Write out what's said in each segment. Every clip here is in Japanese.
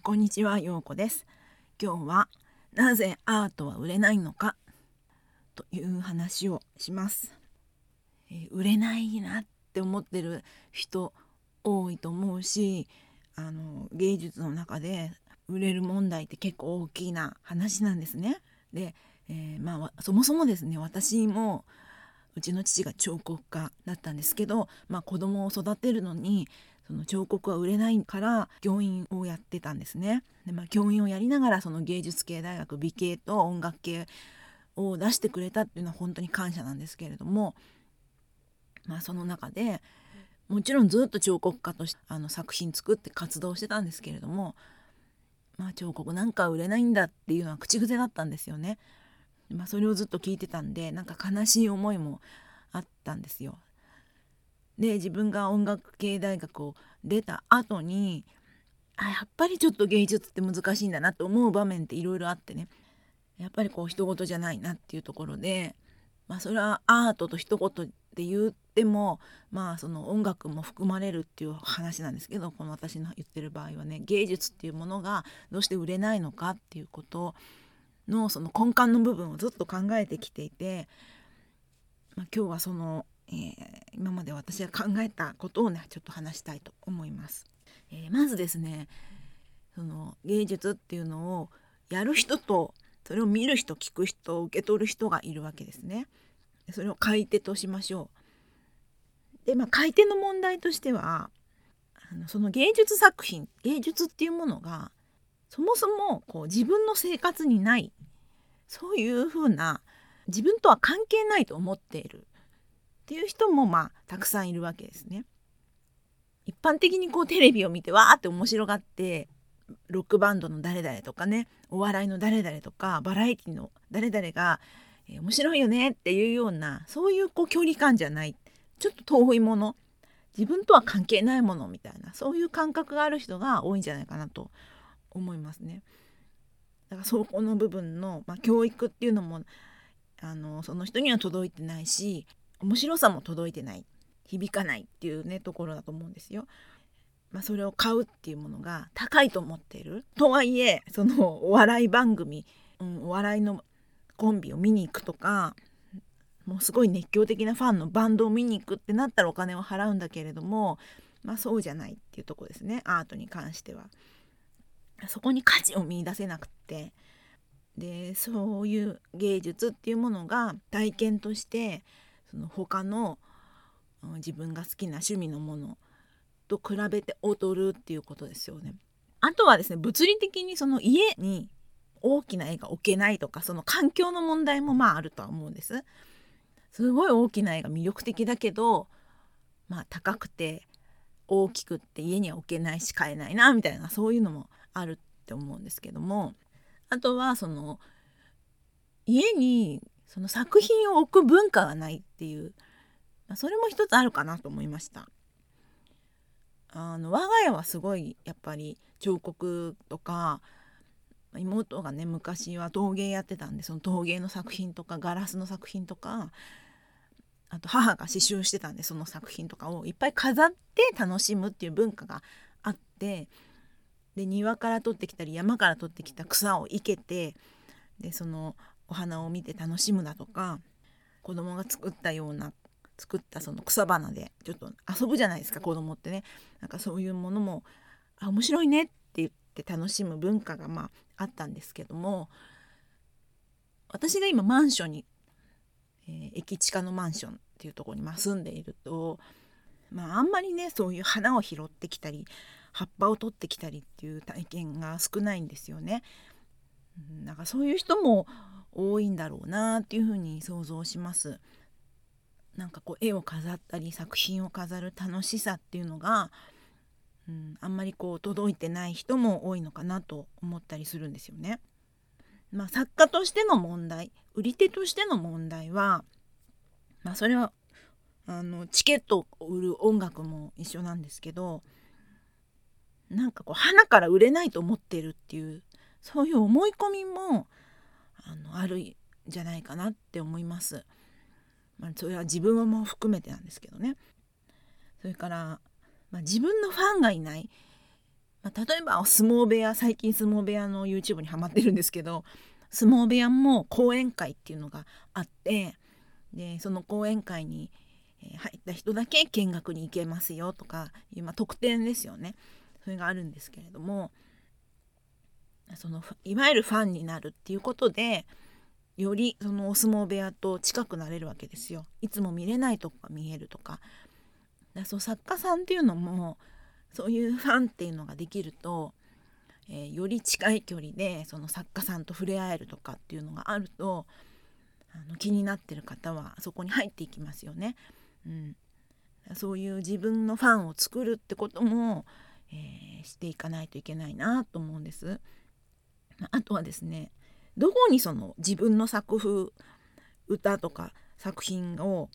こんにちは、ようこです。今日はなぜアートは売れないのか？という話をします。えー売れないなって思ってる人多いと思うし、あの芸術の中で売れる問題って結構大きな話なんですね。で、えーまあそもそもですね、私もうちの父が彫刻家だったんですけど、まあ、子供を育てるのにその彫刻は売れないから教員をやってたんですね。でまあ、教員をやりながらその芸術系大学美系と音楽系を出してくれたっていうのは本当に感謝なんですけれども、まあ、その中でもちろんずっと彫刻家としてあの作品作って活動してたんですけれども、まあ、彫刻なんか売れないんだっていうのは口癖だったんですよね。まあ、それをずっと聞いてたんでなんか悲しい思いもあったんですよ。で自分が音楽系大学を出た後にあやっぱりちょっと芸術って難しいんだなと思う場面っていろいろあってね。やっぱりこう人事じゃないなっていうところで、まあ、それはアートと一言で言ってもまあその音楽も含まれるっていう話なんですけどこの私の言ってる場合はね芸術っていうものがどうして売れないのかっていうことのその根幹の部分をずっと考えてきていて、まあ、今日はその、えー今まで私が考えたことをねちょっと話したいと思います。えーまずですねその芸術っていうのをやる人とそれを見る人聞く人受け取る人がいるわけですね。それを買い手としましょう。でまあ買い手の問題としてはあのその芸術作品芸術っていうものがそもそもこう自分の生活にないそういうふうな自分とは関係ないと思っているっていう人もまあたくさんいるわけですね。一般的にこうテレビを見てわーって面白がってロックバンドの誰々とかねお笑いの誰々とかバラエティの誰々が、え面白いよねっていうようなそういうこう距離感じゃないちょっと遠いもの自分とは関係ないものみたいなそういう感覚がある人が多いんじゃないかなと思いますね。だからそこの部分の、まあ、教育っていうのもあのその人には届いてないし面白さも届いてない響かないっていうねところだと思うんですよ。まあ、それを買うっていうものが高いと思ってるとはいえそのお笑い番組、うん、お笑いのコンビを見に行くとかもうすごい熱狂的なファンのバンドを見に行くってなったらお金を払うんだけれども、まあ、そうじゃないっていうとこですねアートに関しては。そこに価値を見出せなくってでそういう芸術っていうものが体験としてその他の自分が好きな趣味のものと比べて劣るっていうことですよね。あとはですね物理的にその家に大きな絵が置けないとかその環境の問題もまああるとは思うんです。すごい大きな絵が魅力的だけどまあ高くて大きくって家には置けないし買えないなみたいなそういうのもあるって思うんですけどもあとはその家にその作品を置く文化がないっていう、それも一つあるかなと思いました。あの我が家はすごいやっぱり彫刻とか妹がね昔は陶芸やってたんでその陶芸の作品とかガラスの作品とかあと母が刺繍してたんでその作品とかをいっぱい飾って楽しむっていう文化があってで庭から取ってきたり山から取ってきた草を生けてでそのお花を見て楽しむだとか子供が作ったような作ったその草花でちょっと遊ぶじゃないですか子供ってねなんかそういうものもあ面白いねって言って楽しむ文化がまああったんですけども私が今マンションに、えー駅地下のマンションっていうとこにま住んでいるとまああんまりねそういう花を拾ってきたり葉っぱを取ってきたりっていう体験が少ないんですよね。なんかそういう人も多いんだろうなっていうふうに想像します。なんかこう絵を飾ったり作品を飾る楽しさっていうのが、うん、あんまりこう届いてない人も多いのかなと思ったりするんですよね。まあ、作家としての問題売り手としての問題は、まあ、それはあのチケットを売る音楽も一緒なんですけどなんかこう花から売れないと思ってるっていうそういう思い込みもあのあるんじゃないかなって思います。まあ、それは自分も含めてなんですけどね。それから、まあ、自分のファンがいないまあ、例えば相撲部屋最近相撲部屋の YouTube にハマってるんですけど相撲部屋も講演会っていうのがあってでその講演会に入った人だけ見学に行けますよとかいう、まあ、特典ですよねそれがあるんですけれどもそのいわゆるファンになるっていうことでよりそのお相撲部屋と近くなれるわけですよ。いつも見れないとこが見えるとかだそう作家さんっていうのもそういうファンっていうのができると、えー、より近い距離でその作家さんと触れ合えるとかっていうのがあるとあの気になってる方はそこに入っていきますよね。うん、そういう自分のファンを作るってことも、えー、していかないといけないなと思うんです。あとはですねどこにその自分の作風歌とか作品を、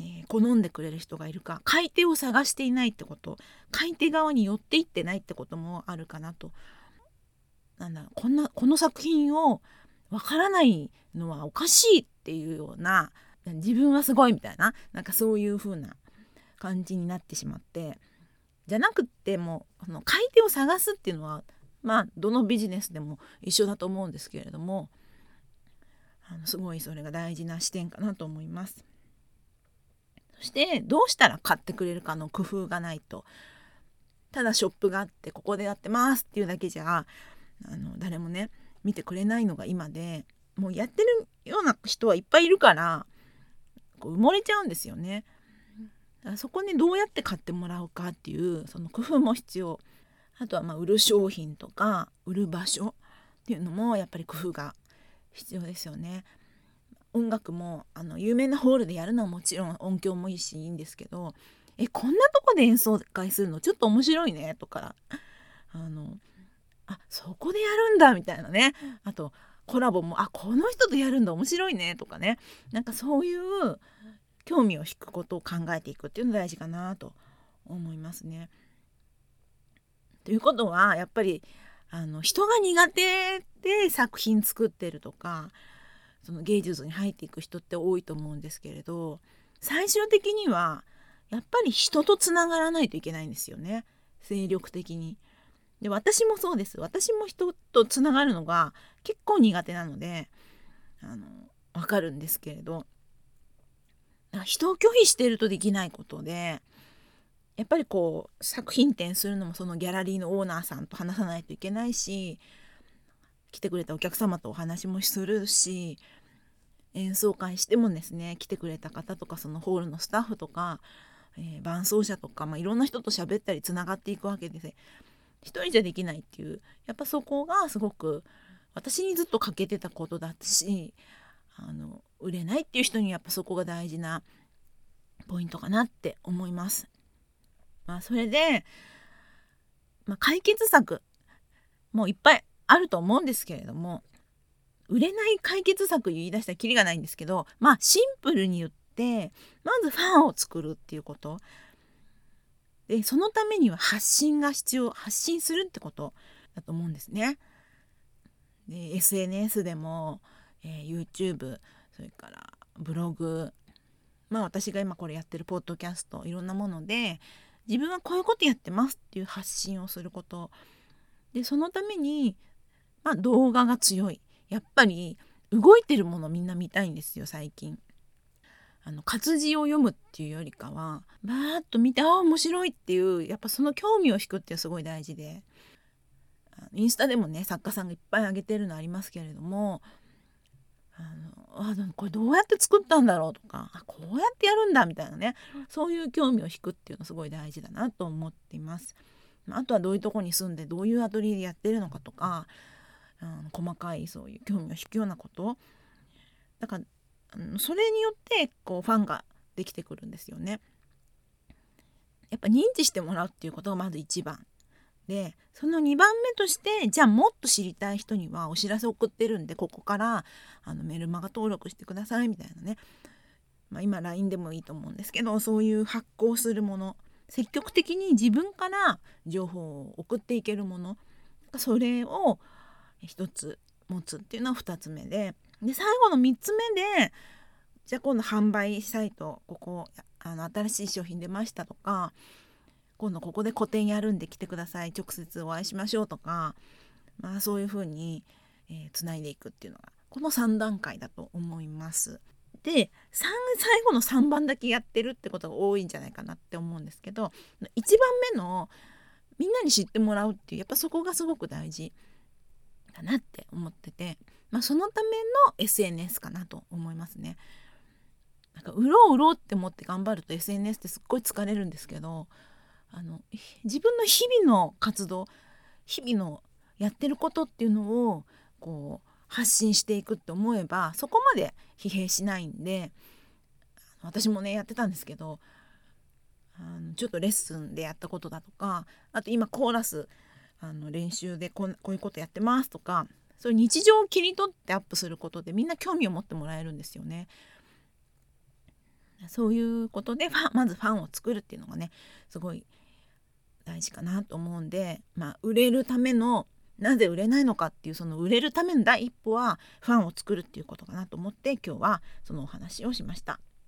え、好んでくれる人がいるか買い手を探していないってこと買い手側に寄っていってないってこともあるかなと。なんだこんなこの作品をわからないのはおかしいっていうような自分はすごいみたいななんかそういう風な感じになってしまってじゃなくってもうその買い手を探すっていうのはまあどのビジネスでも一緒だと思うんですけれどもあのすごいそれが大事な視点かなと思います。そしてどうしたら買ってくれるかの工夫がないとただショップがあってここでやってますっていうだけじゃあの誰もね見てくれないのが今でもうやってるような人はいっぱいいるからこう埋もれちゃうんですよね。だからそこにどうやって買ってもらうかっていうその工夫も必要。あとはまあ売る商品とか売る場所っていうのもやっぱり工夫が必要ですよね。音楽もあの有名なホールでやるのはもちろん音響もいいしいいんですけどえこんなとこで演奏会するのちょっと面白いねとかあのあそこでやるんだみたいなねあとコラボもあこの人とやるんだ面白いねとかねなんかそういう興味を引くことを考えていくっていうの大事かなと思いますね。ということはやっぱりあの人が苦手で作品作ってるとかその芸術に入っていく人って多いと思うんですけれど最終的にはやっぱり人とつながらないといけないんですよね。精力的に。で私もそうです。私も人とつながるのが結構苦手なのであの分かるんですけれど。人を拒否してるとできないことでやっぱりこう作品展するのもそのギャラリーのオーナーさんと話さないといけないし来てくれたお客様とお話もするし演奏会してもですね来てくれた方とかそのホールのスタッフとか、えー、伴奏者とか、まあ、いろんな人と喋ったりつながっていくわけです一人じゃできないっていうやっぱそこがすごく私にずっと欠けてたことだしあの売れないっていう人にやっぱそこが大事なポイントかなって思います。まあ、それで、まあ、解決策もういっぱいあると思うんですけれども売れない解決策言い出したらきりがないんですけどまあシンプルに言ってまずファンを作るっていうことでそのためには発信が必要発信するってことだと思うんですね。で SNS でも、えー、YouTube それからブログまあ私が今これやってるポッドキャストいろんなもので自分はこういうことやってますっていう発信をすること。でそのために、まあ、動画が強い。やっぱり動いてるものみんな見たいんですよ最近。あの活字を読むっていうよりかはバーッと見てああ面白いっていうやっぱその興味を引くってすごい大事で。インスタでもね作家さんがいっぱい上げてるのありますけれどもあのあこれどうやって作ったんだろう？とかあこうやってやるんだみたいなねそういう興味を引くっていうのすごい大事だなと思っています。あとはどういうとこに住んでどういうアトリエでやってるのかとか、うん、細かいそういう興味を引くようなことだからそれによってこうファンができてくるんですよね。やっぱ認知してもらうっていうことがまず一番でその2番目としてじゃあもっと知りたい人にはお知らせ送ってるんでここからあのメルマガ登録してくださいみたいなね、まあ、今 LINE でもいいと思うんですけどそういう発行するもの。積極的に自分から情報を送っていけるもの。それを一つ持つっていうのは2つ目で。で最後の3つ目でじゃあ今度販売サイトここあの新しい商品出ましたとか今度ここで個展やるんで来てください直接お会いしましょうとか、まあ、そういうふうにつない、えー、でいくっていうのがこの3段階だと思います。で最後の3番だけやってるってことが多いんじゃないかなって思うんですけど1番目のみんなに知ってもらうっていうやっぱそこがすごく大事だなって思ってて、まあ、そのための SNS かなと思いますね。なんかうろうろって思って頑張ると SNS ってすっごい疲れるんですけどあの自分の日々の活動日々のやってることっていうのをこう発信していくって思えばそこまで疲弊しないんで私もねやってたんですけどあのちょっとレッスンでやったことだとかあと今コーラスあの練習でここういうことやってますとかそういう日常を切り取ってアップすることでみんな興味を持ってもらえるんですよね。そういうことでまずファンを作るっていうのがねすごい大事かなと思うんで、まあ、売れるためのなぜ売れないのかっていうその売れるための第一歩はファンを作るっていうことかなと思って今日はそのお話をしました。